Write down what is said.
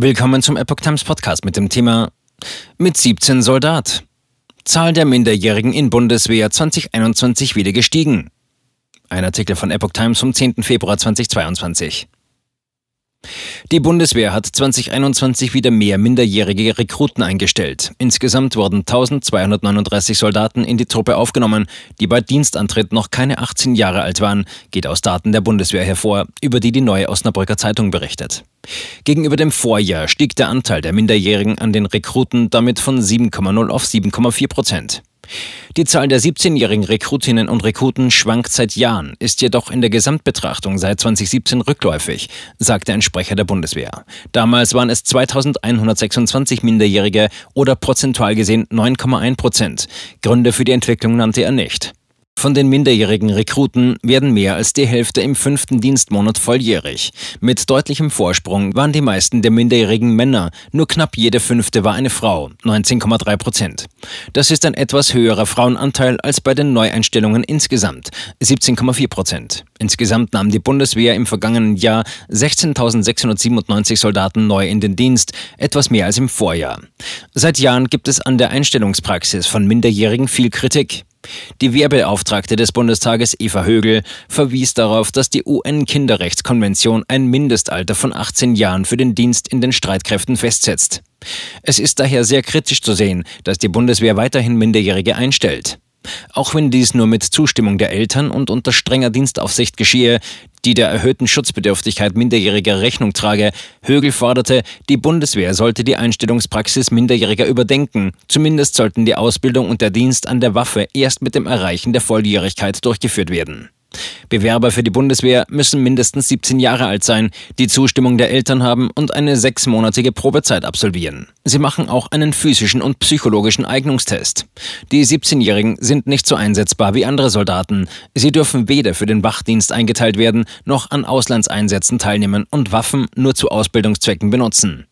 Willkommen zum Epoch Times Podcast mit dem Thema Mit 17 Soldat. Zahl der Minderjährigen in Bundeswehr 2021 wieder gestiegen. Ein Artikel von Epoch Times vom 10. Februar 2022. Die Bundeswehr hat 2021 wieder mehr minderjährige Rekruten eingestellt. Insgesamt wurden 1239 Soldaten in die Truppe aufgenommen, die bei Dienstantritt noch keine 18 Jahre alt waren, geht aus Daten der Bundeswehr hervor, über die die Neue Osnabrücker Zeitung berichtet. Gegenüber dem Vorjahr stieg der Anteil der Minderjährigen an den Rekruten damit von 7,0 auf 7,4 Prozent. Die Zahl der 17-jährigen Rekrutinnen und Rekruten schwankt seit Jahren, ist jedoch in der Gesamtbetrachtung seit 2017 rückläufig, sagte ein Sprecher der Bundeswehr. Damals waren es 2126 Minderjährige oder prozentual gesehen 9,1 Prozent. Gründe für die Entwicklung nannte er nicht. Von den minderjährigen Rekruten werden mehr als die Hälfte im fünften Dienstmonat volljährig. Mit deutlichem Vorsprung waren die meisten der minderjährigen Männer, nur knapp jede fünfte war eine Frau, 19,3 Prozent. Das ist ein etwas höherer Frauenanteil als bei den Neueinstellungen insgesamt, 17,4 Prozent. Insgesamt nahm die Bundeswehr im vergangenen Jahr 16.697 Soldaten neu in den Dienst, etwas mehr als im Vorjahr. Seit Jahren gibt es an der Einstellungspraxis von Minderjährigen viel Kritik. Die Wehrbeauftragte des Bundestages Eva Högel verwies darauf, dass die UN-Kinderrechtskonvention ein Mindestalter von 18 Jahren für den Dienst in den Streitkräften festsetzt. Es ist daher sehr kritisch zu sehen, dass die Bundeswehr weiterhin Minderjährige einstellt. Auch wenn dies nur mit Zustimmung der Eltern und unter strenger Dienstaufsicht geschehe, die der erhöhten Schutzbedürftigkeit Minderjähriger Rechnung trage, Högel forderte, die Bundeswehr sollte die Einstellungspraxis Minderjähriger überdenken. Zumindest sollten die Ausbildung und der Dienst an der Waffe erst mit dem Erreichen der Volljährigkeit durchgeführt werden. Bewerber für die Bundeswehr müssen mindestens 17 Jahre alt sein, die Zustimmung der Eltern haben und eine sechsmonatige Probezeit absolvieren. Sie machen auch einen physischen und psychologischen Eignungstest. Die 17-Jährigen sind nicht so einsetzbar wie andere Soldaten. Sie dürfen weder für den Wachdienst eingeteilt werden, noch an Auslandseinsätzen teilnehmen und Waffen nur zu Ausbildungszwecken benutzen.